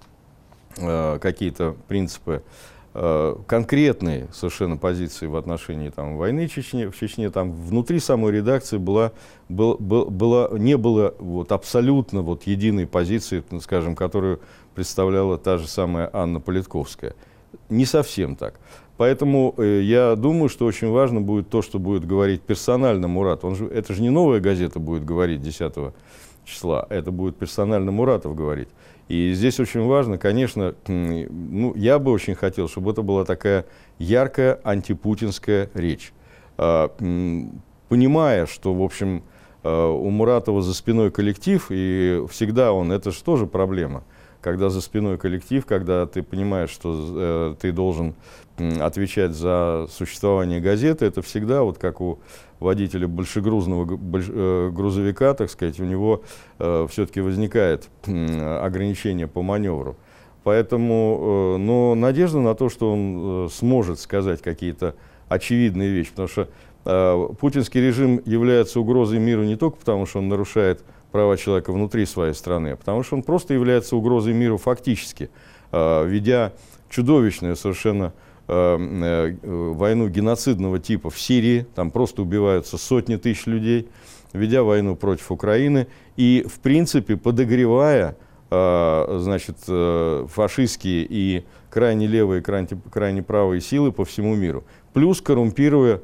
какие-то принципы, конкретные совершенно позиции в отношении там, войны в Чечне, в Чечне, там внутри самой редакции была, был, был, была, не было вот, абсолютно вот, единой позиции, скажем, которую представляла та же самая Анна Политковская. Не совсем так. Поэтому э, я думаю, что очень важно будет то, что будет говорить персонально Мурат. Он же, это же не новая газета будет говорить 10 числа, это будет персонально Муратов говорить. И здесь очень важно, конечно, ну, я бы очень хотел, чтобы это была такая яркая антипутинская речь. А, понимая, что, в общем, э, у Муратова за спиной коллектив, и всегда он, это же тоже проблема – когда за спиной коллектив, когда ты понимаешь, что э, ты должен отвечать за существование газеты, это всегда вот как у водителя большегрузного больш, э, грузовика, так сказать, у него э, все-таки возникает э, ограничение по маневру. Поэтому, э, но надежда на то, что он э, сможет сказать какие-то очевидные вещи, потому что э, путинский режим является угрозой миру не только потому, что он нарушает права человека внутри своей страны, а потому что он просто является угрозой миру фактически, э, ведя чудовищную совершенно э, э, войну геноцидного типа в Сирии, там просто убиваются сотни тысяч людей, ведя войну против Украины и, в принципе, подогревая значит, фашистские и крайне левые, крайне, крайне правые силы по всему миру. Плюс коррумпируя Э,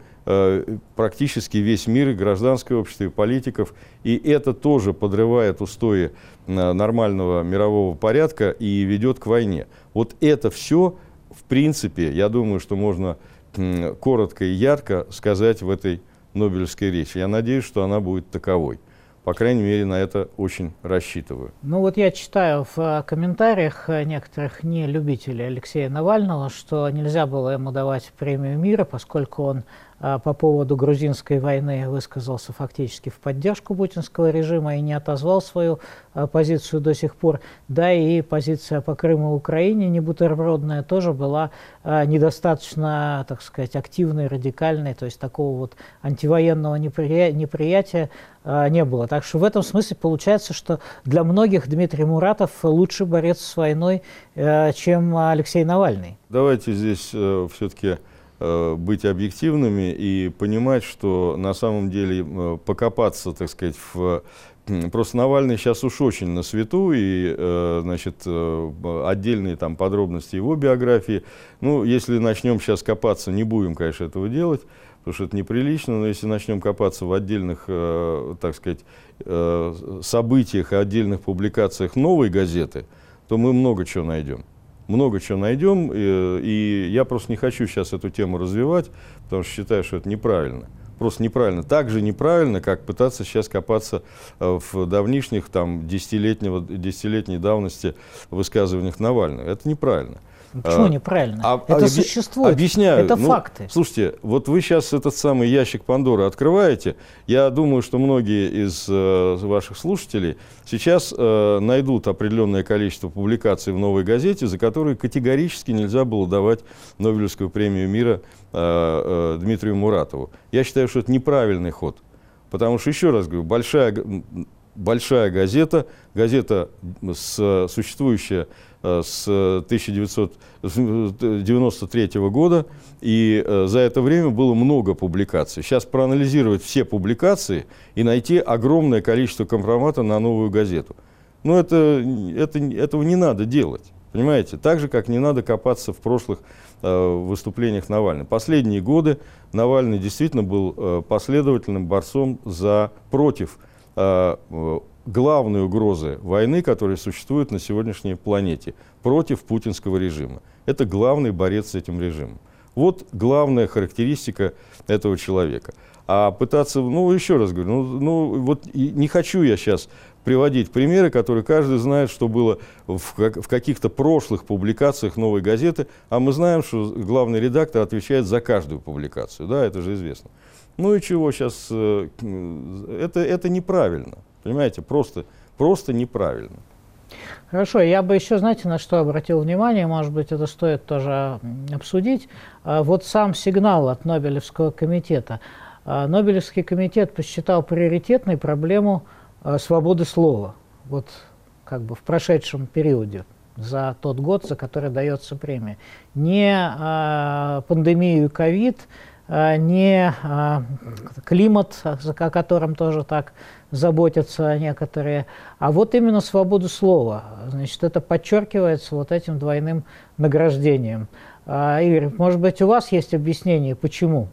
практически весь мир, и гражданское общество, и политиков. И это тоже подрывает устои э, нормального мирового порядка и ведет к войне. Вот это все, в принципе, я думаю, что можно коротко и ярко сказать в этой Нобелевской речи. Я надеюсь, что она будет таковой. По крайней мере, на это очень рассчитываю. Ну вот я читаю в э, комментариях некоторых не любителей Алексея Навального, что нельзя было ему давать премию мира, поскольку он по поводу грузинской войны высказался фактически в поддержку путинского режима и не отозвал свою а, позицию до сих пор. Да и позиция по Крыму и Украине не бутербродная тоже была а, недостаточно, так сказать, активной, радикальной, то есть такого вот антивоенного неприятия не было. Так что в этом смысле получается, что для многих Дмитрий Муратов лучший борец с войной, чем Алексей Навальный. Давайте здесь э, все-таки Э, быть объективными и понимать, что на самом деле э, покопаться, так сказать, в Просто Навальный сейчас уж очень на свету, и э, значит, отдельные там подробности его биографии. Ну, если начнем сейчас копаться, не будем, конечно, этого делать, потому что это неприлично, но если начнем копаться в отдельных, так сказать, событиях и отдельных публикациях новой газеты, то мы много чего найдем много чего найдем, и, и я просто не хочу сейчас эту тему развивать, потому что считаю, что это неправильно. Просто неправильно. Так же неправильно, как пытаться сейчас копаться э, в давнишних, там, десятилетнего, десятилетней давности высказываниях Навального. Это неправильно. Ну, почему а, неправильно? А, это объ... существует. Объясняю. Это ну, факты. Слушайте, вот вы сейчас этот самый ящик Пандоры открываете. Я думаю, что многие из э, ваших слушателей сейчас э, найдут определенное количество публикаций в новой газете, за которые категорически нельзя было давать Нобелевскую премию мира э, э, Дмитрию Муратову. Я считаю, что это неправильный ход. Потому что, еще раз говорю, большая большая газета, газета с, существующая с 1993 года, и за это время было много публикаций. Сейчас проанализировать все публикации и найти огромное количество компромата на новую газету. Но это, это, этого не надо делать. Понимаете? Так же, как не надо копаться в прошлых э, выступлениях Навального. Последние годы Навальный действительно был э, последовательным борцом за, против э, главной угрозы войны, которая существует на сегодняшней планете, против путинского режима. Это главный борец с этим режимом. Вот главная характеристика этого человека. А пытаться, ну, еще раз говорю, ну, ну вот не хочу я сейчас приводить примеры, которые каждый знает, что было в, в каких-то прошлых публикациях «Новой газеты», а мы знаем, что главный редактор отвечает за каждую публикацию, да, это же известно. Ну и чего сейчас, э, это, это неправильно, понимаете, просто, просто неправильно. Хорошо, я бы еще, знаете, на что обратил внимание, может быть, это стоит тоже обсудить. А вот сам сигнал от Нобелевского комитета. А Нобелевский комитет посчитал приоритетной проблему Э, свободы слова. Вот как бы в прошедшем периоде за тот год, за который дается премия. Не а, пандемию ковид, а, не а, климат, о котором тоже так заботятся некоторые, а вот именно свободу слова. Значит, это подчеркивается вот этим двойным награждением. А, Игорь, может быть, у вас есть объяснение, почему?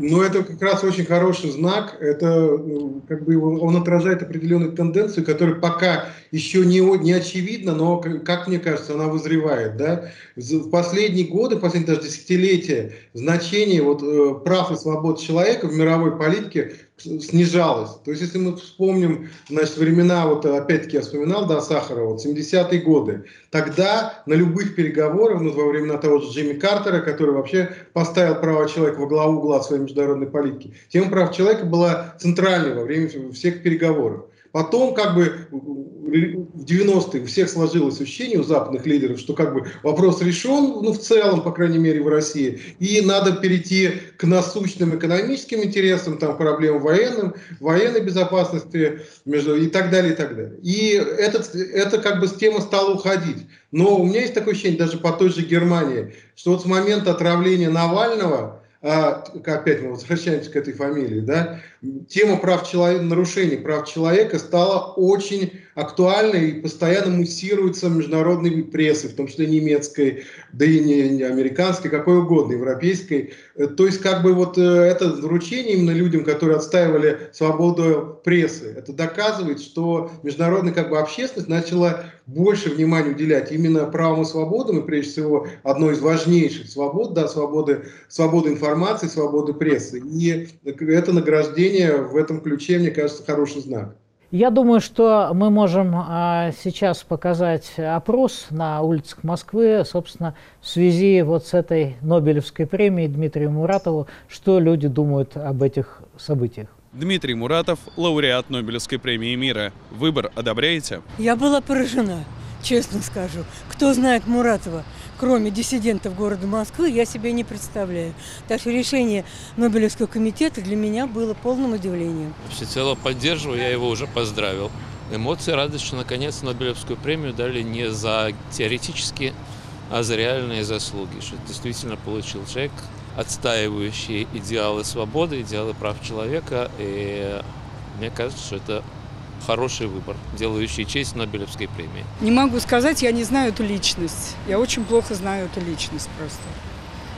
Ну, это как раз очень хороший знак. Это ну, как бы он отражает определенную тенденцию, которая пока еще не, не очевидна, но, как мне кажется, она вызревает. Да? В последние годы, последние даже десятилетия, значение вот, э, прав и свобод человека в мировой политике снижалось. То есть, если мы вспомним, значит, времена, вот опять-таки я вспоминал, да, Сахарова, вот 70-е годы, тогда на любых переговорах, ну, во времена того же Джимми Картера, который вообще поставил права человека во главу угла своей международной политики, тема прав человека была центральной во время всех переговоров. Потом, как бы, в 90-е у всех сложилось ощущение у западных лидеров, что как бы вопрос решен, ну, в целом, по крайней мере, в России, и надо перейти к насущным экономическим интересам, там, проблемам военным, военной безопасности между, и так далее, и так далее. И этот, это как бы с темы стала уходить. Но у меня есть такое ощущение, даже по той же Германии, что вот с момента отравления Навального, а, опять мы возвращаемся к этой фамилии, да, тема прав человека, нарушений прав человека стала очень актуальной и постоянно муссируется международной прессой, в том числе немецкой, да и не, не американской, какой угодно, европейской. Э, то есть как бы вот э, это вручение именно людям, которые отстаивали свободу прессы, это доказывает, что международная как бы общественность начала больше внимания уделять именно правам и свободам, и прежде всего одной из важнейших свобод, да, свободы, свободы информации, свободы прессы. И это награждение в этом ключе, мне кажется, хороший знак. Я думаю, что мы можем а, сейчас показать опрос на улицах Москвы, собственно, в связи вот с этой Нобелевской премией Дмитрию Муратову, что люди думают об этих событиях. Дмитрий Муратов, лауреат Нобелевской премии мира. Выбор одобряете? Я была поражена, честно скажу. Кто знает Муратова? кроме диссидентов города Москвы, я себе не представляю. Так что решение Нобелевского комитета для меня было полным удивлением. Всецело поддерживаю, я его уже поздравил. Эмоции, радость, что наконец Нобелевскую премию дали не за теоретические, а за реальные заслуги, что действительно получил человек, отстаивающий идеалы свободы, идеалы прав человека. И мне кажется, что это хороший выбор, делающий честь Нобелевской премии. Не могу сказать, я не знаю эту личность. Я очень плохо знаю эту личность просто.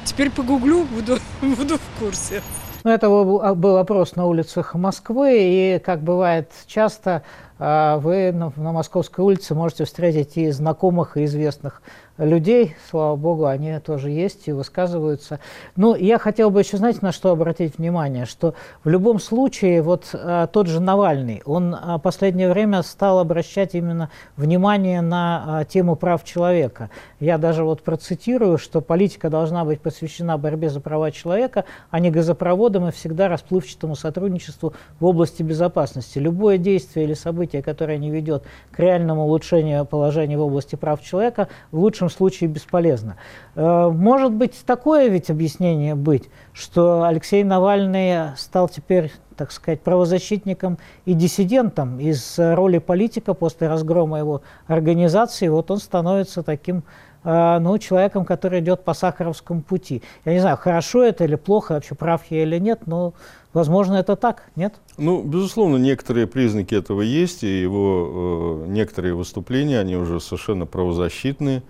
Теперь погуглю, буду, буду в курсе. Ну, это был, опрос на улицах Москвы, и, как бывает часто, вы на, на Московской улице можете встретить и знакомых, и известных людей, слава богу, они тоже есть и высказываются. Ну, я хотел бы еще, знаете, на что обратить внимание, что в любом случае вот а, тот же Навальный, он а, последнее время стал обращать именно внимание на а, тему прав человека. Я даже вот процитирую, что политика должна быть посвящена борьбе за права человека, а не газопроводам и всегда расплывчатому сотрудничеству в области безопасности. Любое действие или событие, которое не ведет к реальному улучшению положения в области прав человека, в лучшем случае бесполезно. Э, может быть такое ведь объяснение быть, что Алексей Навальный стал теперь так сказать, правозащитником и диссидентом. Из роли политика после разгрома его организации вот он становится таким ну, человеком, который идет по Сахаровскому пути. Я не знаю, хорошо это или плохо, вообще прав я или нет, но, возможно, это так, нет? Ну, безусловно, некоторые признаки этого есть, и его э, некоторые выступления, они уже совершенно правозащитные,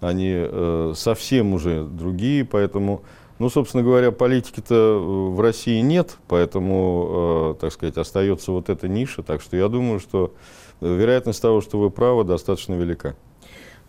они э, совсем уже другие, поэтому ну, собственно говоря, политики-то э, в России нет, поэтому, э, так сказать, остается вот эта ниша. Так что я думаю, что вероятность того, что вы правы, достаточно велика.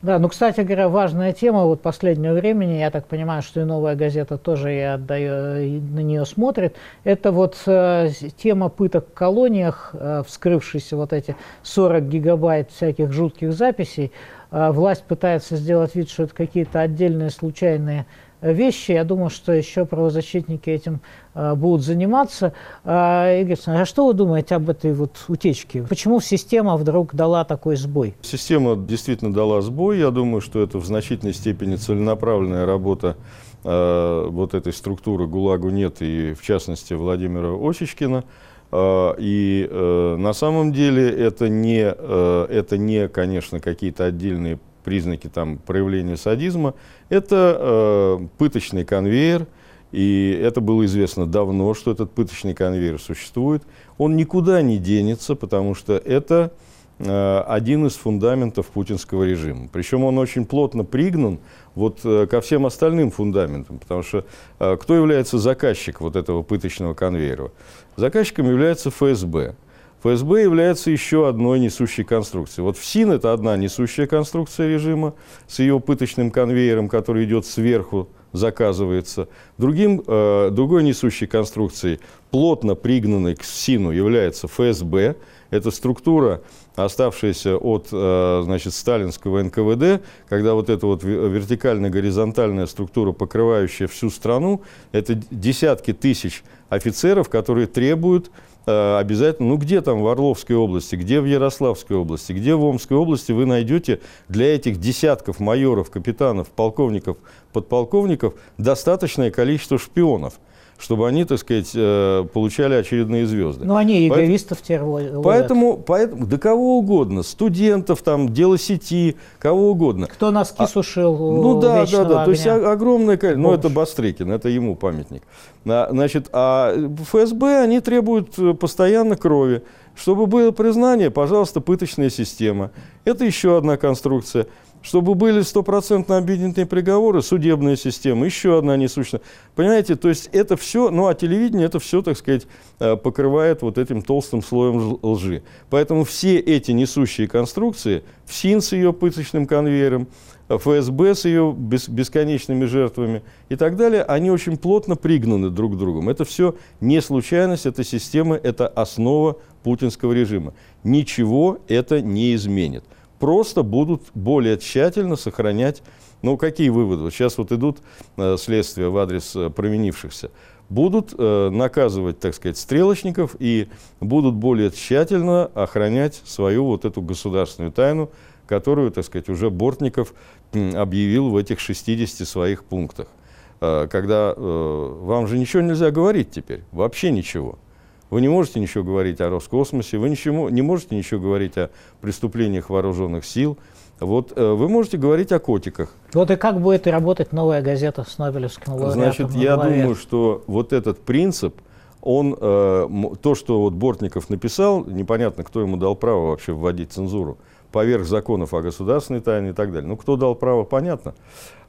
Да, ну, кстати говоря, важная тема вот последнего времени, я так понимаю, что и «Новая газета» тоже я отдаю, на нее смотрит, это вот э, тема пыток в колониях, э, вскрывшиеся вот эти 40 гигабайт всяких жутких записей. Э, власть пытается сделать вид, что это какие-то отдельные случайные вещи. Я думаю, что еще правозащитники этим э, будут заниматься. Э, Игорь а что вы думаете об этой вот утечке? Почему система вдруг дала такой сбой? Система действительно дала сбой. Я думаю, что это в значительной степени целенаправленная работа э, вот этой структуры ГУЛАГу нет, и в частности Владимира Осечкина. Э, и на самом деле это не, это не конечно, какие-то отдельные признаки там, проявления садизма, это э, пыточный конвейер, и это было известно давно, что этот пыточный конвейер существует. Он никуда не денется, потому что это э, один из фундаментов путинского режима. Причем он очень плотно пригнан вот, э, ко всем остальным фундаментам, потому что э, кто является заказчиком вот этого пыточного конвейера? Заказчиком является ФСБ. ФСБ является еще одной несущей конструкцией. Вот ФСИН – это одна несущая конструкция режима с ее пыточным конвейером, который идет сверху, заказывается. Другим, э, другой несущей конструкцией, плотно пригнанной к ФСИНу, является ФСБ. Это структура, оставшаяся от э, значит, сталинского НКВД, когда вот эта вот вертикально-горизонтальная структура, покрывающая всю страну, это десятки тысяч офицеров, которые требуют обязательно, ну где там в Орловской области, где в Ярославской области, где в Омской области вы найдете для этих десятков майоров, капитанов, полковников, подполковников достаточное количество шпионов чтобы они, так сказать, э, получали очередные звезды. Ну, они эгоистов поэтому, Поэтому, поэтому, да кого угодно, студентов, там, дело сети, кого угодно. Кто носки а, сушил Ну да, да, да, огня. то есть огромное количество, ну это Бастрыкин, это ему памятник. А, значит, а ФСБ, они требуют э, постоянно крови. Чтобы было признание, пожалуйста, пыточная система. Это еще одна конструкция. Чтобы были стопроцентно обвинительные приговоры, судебная система, еще одна несущная. Понимаете, то есть это все, ну а телевидение это все, так сказать, э, покрывает вот этим толстым слоем лжи. Поэтому все эти несущие конструкции, ФСИН с ее пыточным конвейером, ФСБ с ее бес, бесконечными жертвами и так далее, они очень плотно пригнаны друг к другу. Это все не случайность, это система, это основа путинского режима. Ничего это не изменит просто будут более тщательно сохранять, ну, какие выводы? Сейчас вот идут э, следствия в адрес э, променившихся. Будут э, наказывать, так сказать, стрелочников и будут более тщательно охранять свою вот эту государственную тайну, которую, так сказать, уже Бортников объявил в этих 60 своих пунктах. Э, когда э, вам же ничего нельзя говорить теперь, вообще ничего. Вы не можете ничего говорить о Роскосмосе, вы ничего, не можете ничего говорить о преступлениях вооруженных сил. Вот э, вы можете говорить о котиках. Вот и как будет работать новая газета с Нобелевским лауреатом Значит, я думаю, что вот этот принцип, он, э, то, что вот Бортников написал, непонятно, кто ему дал право вообще вводить цензуру, поверх законов о государственной тайне и так далее. Ну, кто дал право, понятно.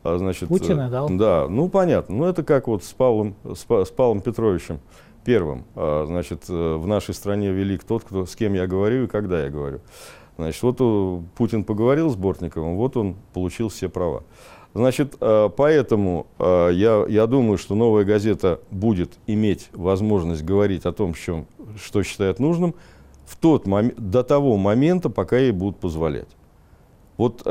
А, значит, Путина дал. Да, ну понятно. Ну, это как вот с Павлом, с, с Павлом Петровичем Первым, а, значит, э, в нашей стране велик тот, кто, с кем я говорю и когда я говорю. Значит, вот Путин поговорил с Бортниковым, вот он получил все права. Значит, э, поэтому э, я, я думаю, что новая газета будет иметь возможность говорить о том, чем, что считает нужным, в тот момент, до того момента, пока ей будут позволять. Вот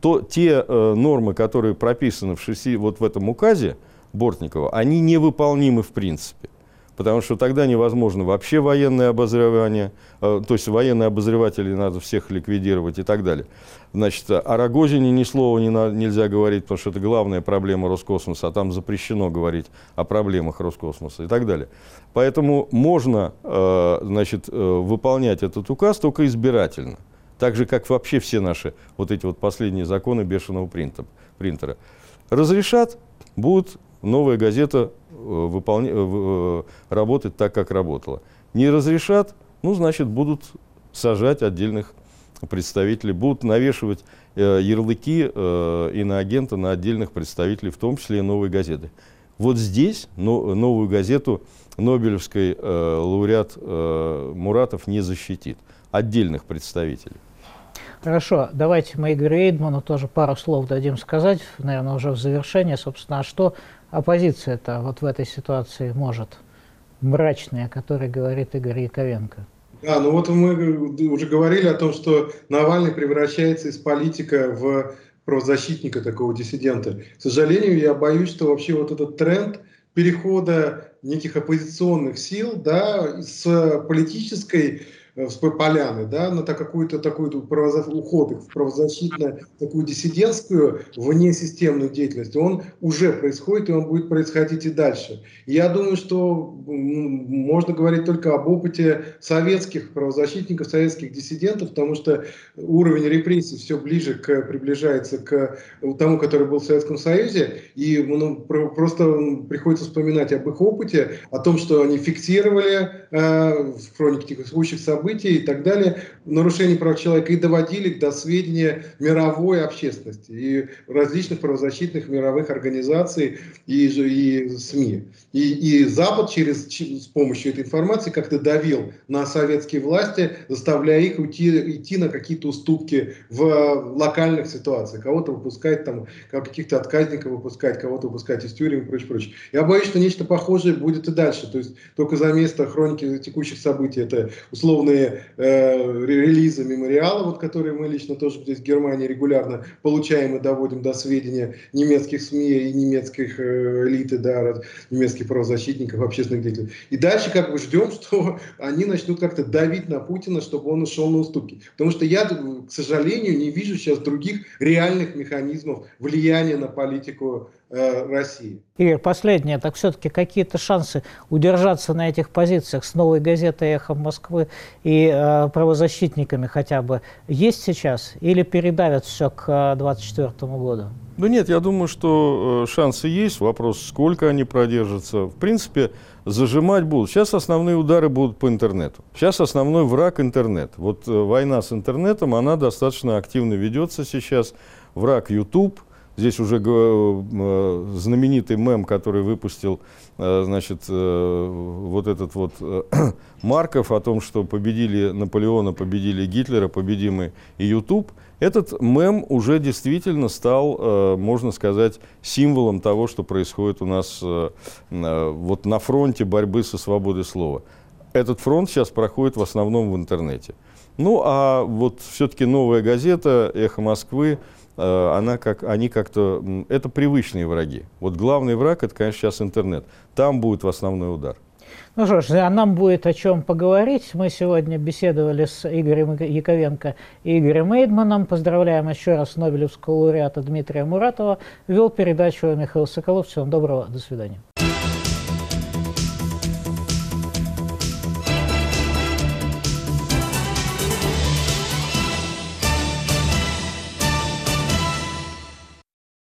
то, те нормы, которые прописаны в, шести, вот в этом указе Бортникова, они невыполнимы в принципе. Потому что тогда невозможно вообще военное обозревание, э, то есть военные обозреватели надо всех ликвидировать и так далее. Значит, о Рогозине ни слова не на, нельзя говорить, потому что это главная проблема Роскосмоса, а там запрещено говорить о проблемах Роскосмоса и так далее. Поэтому можно э, значит, э, выполнять этот указ только избирательно. Так же, как вообще все наши вот эти вот последние законы бешеного принтера. Разрешат, будет новая газета выполня, э, э, работать так, как работала. Не разрешат, ну, значит, будут сажать отдельных представителей, будут навешивать э, ярлыки э, иноагента на отдельных представителей, в том числе и новой газеты. Вот здесь но, новую газету Нобелевской э, лауреат э, Муратов не защитит. Отдельных представителей. Хорошо, давайте мы Игорю Эйдману тоже пару слов дадим сказать, наверное, уже в завершение, собственно, а что оппозиция-то вот в этой ситуации может, мрачная, о которой говорит Игорь Яковенко? Да, ну вот мы уже говорили о том, что Навальный превращается из политика в правозащитника, такого диссидента. К сожалению, я боюсь, что вообще вот этот тренд перехода неких оппозиционных сил да, с политической с поляны, да, на какую-то такую уход в правозащитную, такую диссидентскую, внесистемную деятельность, он уже происходит, и он будет происходить и дальше. я думаю, что можно говорить только об опыте советских правозащитников, советских диссидентов, потому что уровень репрессий все ближе к, приближается к тому, который был в Советском Союзе, и ну, просто приходится вспоминать об их опыте, о том, что они фиксировали э, в хронике текущих событий, событий и так далее, нарушений прав человека и доводили до сведения мировой общественности и различных правозащитных мировых организаций и, и СМИ. И, и Запад через, с помощью этой информации как-то давил на советские власти, заставляя их уйти, идти на какие-то уступки в локальных ситуациях. Кого-то выпускать, там, каких-то отказников выпускать, кого-то выпускать из тюрем и прочее, прочее. Я боюсь, что нечто похожее будет и дальше. То есть только за место хроники текущих событий это условно разные э, релизы мемориала, вот, которые мы лично тоже здесь в Германии регулярно получаем и доводим до сведения немецких СМИ и немецких э, элиты, да, немецких правозащитников, общественных деятелей. И дальше как бы ждем, что они начнут как-то давить на Путина, чтобы он ушел на уступки. Потому что я, к сожалению, не вижу сейчас других реальных механизмов влияния на политику России. Игорь, последнее. Так все-таки какие-то шансы удержаться на этих позициях с новой газетой «Эхо Москвы» и э, правозащитниками хотя бы есть сейчас? Или передавят все к 2024 э, году? Ну нет, я думаю, что э, шансы есть. Вопрос, сколько они продержатся. В принципе, зажимать будут. Сейчас основные удары будут по интернету. Сейчас основной враг интернет. Вот э, война с интернетом, она достаточно активно ведется сейчас. Враг YouTube – Здесь уже э, знаменитый мем, который выпустил э, значит, э, вот этот вот Марков о том, что победили Наполеона, победили Гитлера, победимый и YouTube. Этот мем уже действительно стал, можно сказать, символом того, что происходит у нас вот на фронте борьбы со свободой слова. Этот фронт сейчас проходит в основном в интернете. Ну, а вот все-таки новая газета «Эхо Москвы», она как, они как-то, это привычные враги. Вот главный враг, это, конечно, сейчас интернет. Там будет в основной удар. Ну что ж, а нам будет о чем поговорить. Мы сегодня беседовали с Игорем Яковенко и Игорем Эйдманом. Поздравляем еще раз Нобелевского лауреата Дмитрия Муратова. Вел передачу Михаил Соколов. Всего доброго, до свидания.